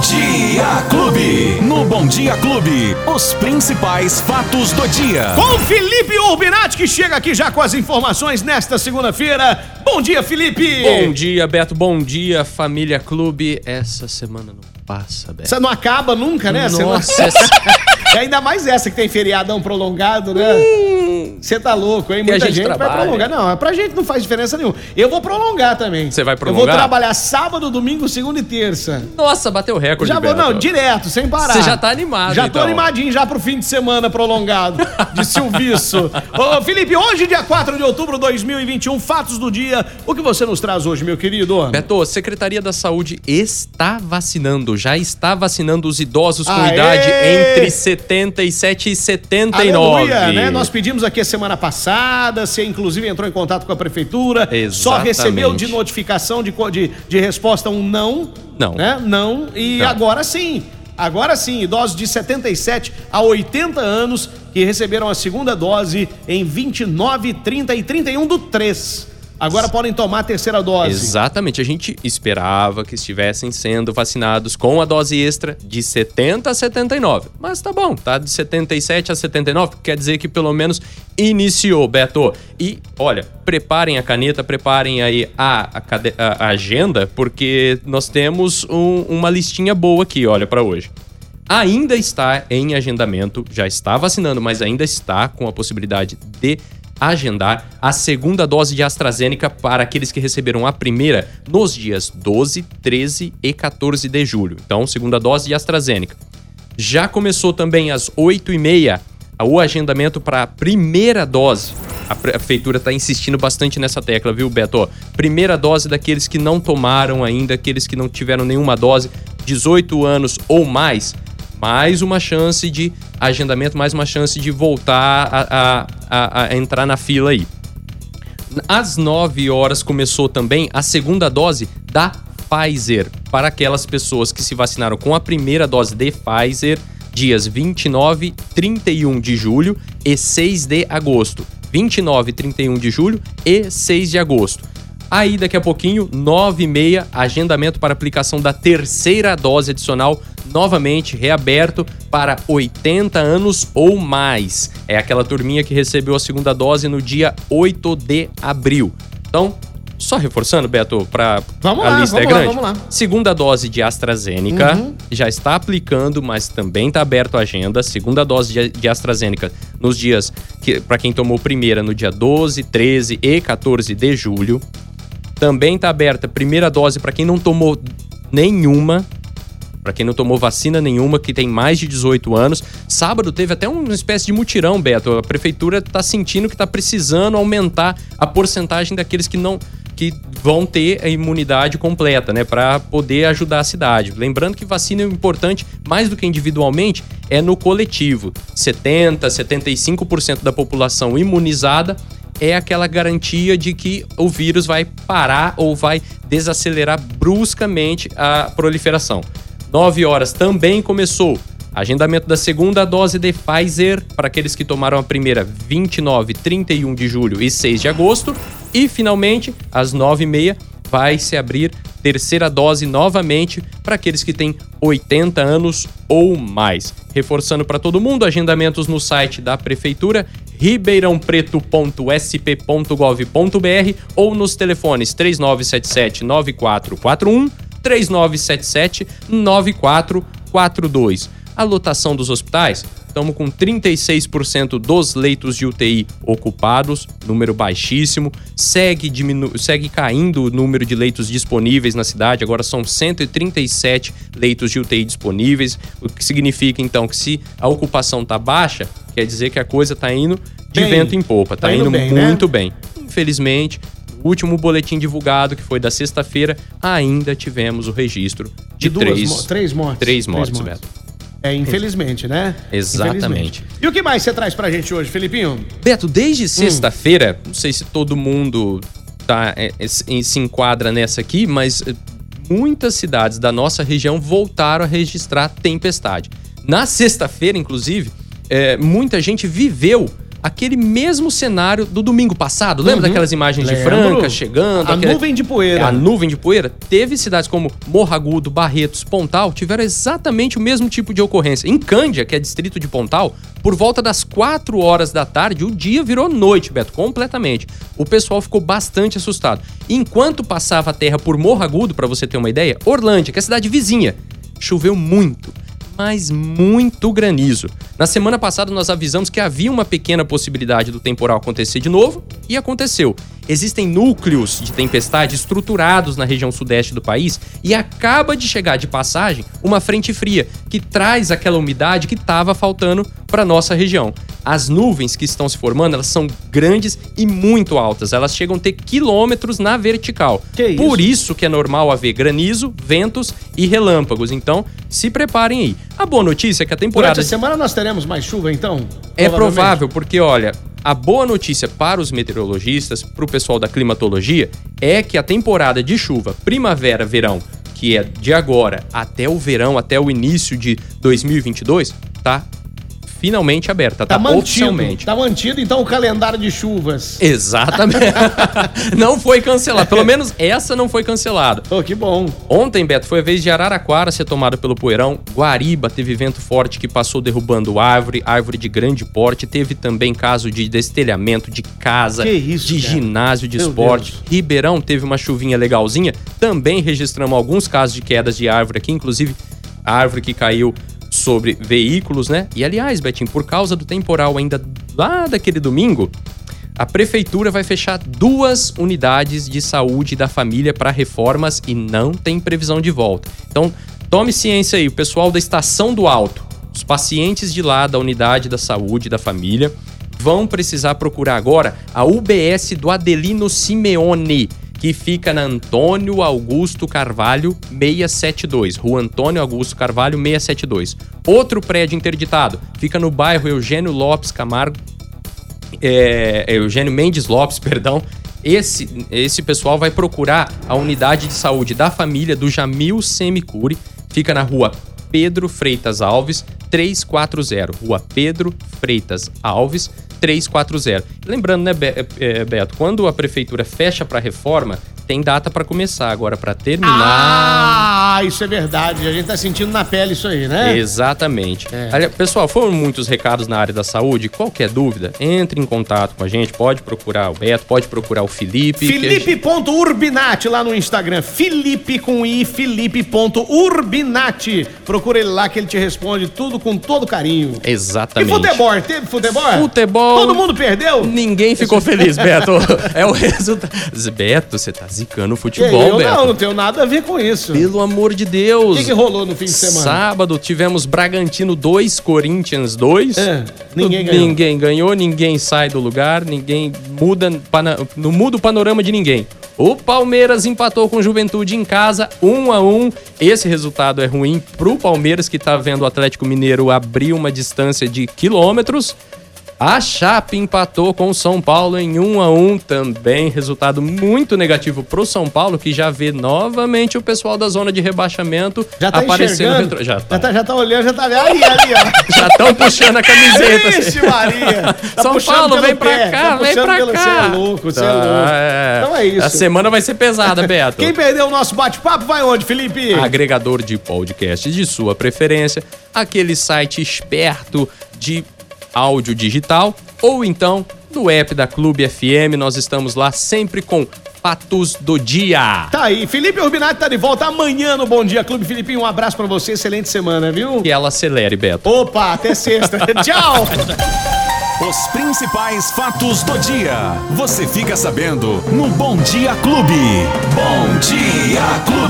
Dia Clube. No Bom Dia Clube, os principais fatos do dia. Com Felipe Urbinati, que chega aqui já com as informações nesta segunda-feira. Bom dia, Felipe! Bom dia, Beto. Bom dia, família Clube. Essa semana não passa, Beto. Você não acaba nunca, né? Nossa, essa- E ainda mais essa que tem feriadão prolongado, né? Você tá louco, hein? Muita gente gente, vai prolongar. Não, pra gente não faz diferença nenhuma. Eu vou prolongar também. Você vai Eu vou prolongar? trabalhar sábado, domingo, segunda e terça. Nossa, bateu recorde, Já vou, Beto. não, direto, sem parar. Você já tá animado, Já tô então. animadinho já pro fim de semana prolongado de Silviço. Ô, Felipe, hoje, dia 4 de outubro de 2021, fatos do dia. O que você nos traz hoje, meu querido? Beto, a Secretaria da Saúde está vacinando, já está vacinando os idosos com Aê! idade entre 77 e 79. Aleluia, né? Nós pedimos aqui a semana passada, você inclusive entrou em contato com a prefeitura, só Exatamente. recebeu de notificação de, de, de resposta um não. Não. Né? Não. E Não. agora sim. Agora sim, idosos de 77 a 80 anos que receberam a segunda dose em 29, 30 e 31 do 3. Agora podem tomar a terceira dose. Exatamente, a gente esperava que estivessem sendo vacinados com a dose extra de 70 a 79. Mas tá bom, tá de 77 a 79, quer dizer que pelo menos iniciou, Beto. E olha, preparem a caneta, preparem aí a, a a- agenda, porque nós temos um- uma listinha boa aqui, olha, pra hoje. Ainda está em agendamento, já está vacinando, mas ainda está com a possibilidade de agendar a segunda dose de AstraZeneca para aqueles que receberam a primeira nos dias 12, 13 e 14 de julho. Então, segunda dose de AstraZeneca. Já começou também às 8h30 o agendamento para a primeira dose. A prefeitura está insistindo bastante nessa tecla, viu, Beto? Primeira dose daqueles que não tomaram ainda, aqueles que não tiveram nenhuma dose, 18 anos ou mais. Mais uma chance de agendamento, mais uma chance de voltar a, a- a- a entrar na fila aí. Às 9 horas começou também a segunda dose da Pfizer para aquelas pessoas que se vacinaram com a primeira dose de Pfizer dias 29, 31 de julho e 6 de agosto. 29, 31 de julho e 6 de agosto. Aí, daqui a pouquinho, 9 e meia, agendamento para aplicação da terceira dose adicional, novamente reaberto para 80 anos ou mais. É aquela turminha que recebeu a segunda dose no dia 8 de abril. Então, só reforçando, Beto, para a lá, lista vamos é lá, grande. vamos lá. Segunda dose de AstraZeneca Uhum. já está aplicando, mas também está aberto a agenda. Segunda dose de, de AstraZeneca nos dias que para quem tomou primeira no dia 12, 13 e 14 de julho. Também está aberta a primeira dose para quem não tomou nenhuma. Para quem não tomou vacina nenhuma, que tem mais de 18 anos. Sábado teve até uma espécie de mutirão, Beto. A prefeitura está sentindo que está precisando aumentar a porcentagem daqueles que não que vão ter a imunidade completa, né, para poder ajudar a cidade. Lembrando que vacina é importante mais do que individualmente, é no coletivo. 70, 75% da população imunizada é aquela garantia de que o vírus vai parar ou vai desacelerar bruscamente a proliferação. 9 horas também começou. Agendamento da segunda dose de Pfizer para aqueles que tomaram a primeira 29, 31 de julho e 6 de agosto. E finalmente, às 9h30, vai se abrir terceira dose novamente para aqueles que têm 80 anos ou mais. Reforçando para todo mundo, agendamentos no site da Prefeitura ribeirãopreto.sp.gov.br ou nos telefones 3977 9441 3977 9442. A lotação dos hospitais, estamos com 36% dos leitos de UTI ocupados, número baixíssimo. Segue, diminu segue caindo o número de leitos disponíveis na cidade, agora são 137 leitos de UTI disponíveis, o que significa então que se a ocupação está baixa, quer dizer que a coisa está indo de Bem, vento em popa, tá está indo indo, bem, né? muito bem. Infelizmente, o último boletim divulgado, que foi da sexta-feira, ainda tivemos o registro de, De duas três, mo- três mortes. Três Três mortes, mortes. Beto. É, infelizmente, né? Exatamente. Infelizmente. E o que mais você traz pra gente hoje, Felipinho? Beto, desde Hum. sexta-feira, não sei se todo mundo tá, é, é, se enquadra nessa aqui, mas é, muitas cidades da nossa região voltaram a registrar tempestade. Na sexta-feira, inclusive, é, muita gente viveu aquele mesmo cenário do domingo passado. Lembra daquelas imagens de Uhum. Lembro. Franca chegando? A aquele- nuvem de poeira. É, A nuvem de poeira. Teve cidades como Morragudo, Barretos, Pontal, tiveram exatamente o mesmo tipo de ocorrência. Em Cândia, que é distrito de Pontal, por volta das 4 horas da tarde, o dia virou noite, Beto, completamente. O pessoal ficou bastante assustado. Enquanto passava a terra por Morragudo, pra você ter uma ideia, Orlândia, que é a cidade vizinha, choveu muito mas muito granizo. Na semana passada nós avisamos que havia uma pequena possibilidade do temporal acontecer de novo e aconteceu. Existem núcleos de tempestade estruturados na região sudeste do país e acaba de chegar de passagem uma frente fria que traz aquela umidade que estava faltando para nossa região. As nuvens que estão se formando, elas são grandes e muito altas. Elas chegam a ter quilômetros na vertical. Que isso? Por isso que é normal haver granizo, ventos e relâmpagos. Então, se preparem aí. A boa notícia é que a temporada Durante a semana nós teremos mais chuva, então? é provável, porque olha, a boa notícia para os meteorologistas, para o pessoal da climatologia, é que a temporada de chuva primavera-verão, que é de agora até o verão, até o início de 2022, tá finalmente aberta, tá, Tá mantido. oficialmente. Tá mantido, então, o calendário de chuvas. Exatamente. não foi cancelado. Pelo menos essa não foi cancelada. Oh, que bom. Ontem, Beto, foi a vez de Araraquara ser tomada pelo poeirão. Guariba teve vento forte que passou derrubando árvore, árvore de grande porte. Teve também caso de destelhamento de casa, isso, de cara. ginásio de Meu esporte. Deus. Ribeirão teve uma chuvinha legalzinha. Também registramos alguns casos de quedas de árvore aqui, inclusive a árvore que caiu sobre veículos, né? E aliás, Betinho, por causa do temporal ainda lá daquele domingo, a prefeitura vai fechar duas unidades de saúde da família para reformas e não tem previsão de volta. Então, tome ciência aí, o pessoal da Estação do Alto, os pacientes de lá da unidade da saúde da família vão precisar procurar agora a UBS do Adelino Simeone, que fica na Antônio Augusto Carvalho 672. Rua Antônio Augusto Carvalho 672. Outro prédio interditado fica no bairro Eugênio Lopes Camargo é, é, Eugênio Mendes Lopes, perdão. Esse, esse pessoal vai procurar a unidade de saúde da família do Jamil Semicuri. Fica na rua Pedro Freitas Alves, 340. Rua Pedro Freitas Alves, 340. Lembrando, né, é, Beto, quando a prefeitura fecha para reforma, tem data para começar. Agora, para terminar. Ah, isso é verdade. A gente tá sentindo na pele isso aí, né? Exatamente. É. Pessoal, foram muitos recados na área da saúde. Qualquer dúvida, entre em contato com a gente. Pode procurar o Beto, pode procurar o Felipe. Felipe.urbinati lá no Instagram. Felipe com I, Felipe.urbinati. Procura ele lá que ele te responde tudo com todo carinho. E Exatamente. futebol? Teve futebol? Futebol. Todo mundo perdeu? Ninguém ficou feliz, Beto. É o resultado. Beto, você tá zicando o futebol, eu Beto. não, não tenho nada a ver com isso. Pelo amor de O Deus. que, que rolou no fim de semana? Sábado tivemos Bragantino 2, Corinthians 2. É, ninguém ganhou. Ninguém ganhou, ninguém sai do lugar, ninguém muda, não muda o panorama de ninguém. O Palmeiras empatou com o Juventude em casa, 1 a 1 Esse resultado é ruim pro Palmeiras, que tá vendo o Atlético Mineiro abrir uma distância de quilômetros. A Chape empatou com o São Paulo em 1 a 1 também resultado muito negativo pro São Paulo, que já vê novamente o pessoal da zona de rebaixamento Já tá aparecendo retro- Já Já tá. tá, já tá olhando, já tá ali, ali, ali, ó. Já estão puxando a camiseta. Ixi, Maria! Tá São Paulo, vem pra pé, cá, tá vem pra pelo- cá. Você é louco, você é Tá, louco. é. Então é isso. A semana vai ser pesada, Beto. Quem perdeu o nosso bate-papo vai onde, Felipe? Agregador de podcast de sua preferência, aquele site esperto de áudio digital, ou então no app da Clube FM, nós estamos lá sempre com fatos do dia. Tá aí, Felipe Urbinati tá de volta amanhã no Bom Dia Clube. Filipinho, um abraço pra você, excelente semana, viu? Que ela acelere, Beto. Opa, até sexta. Tchau! Os principais fatos do dia. Você fica sabendo no Bom Dia Clube. Bom Dia Clube.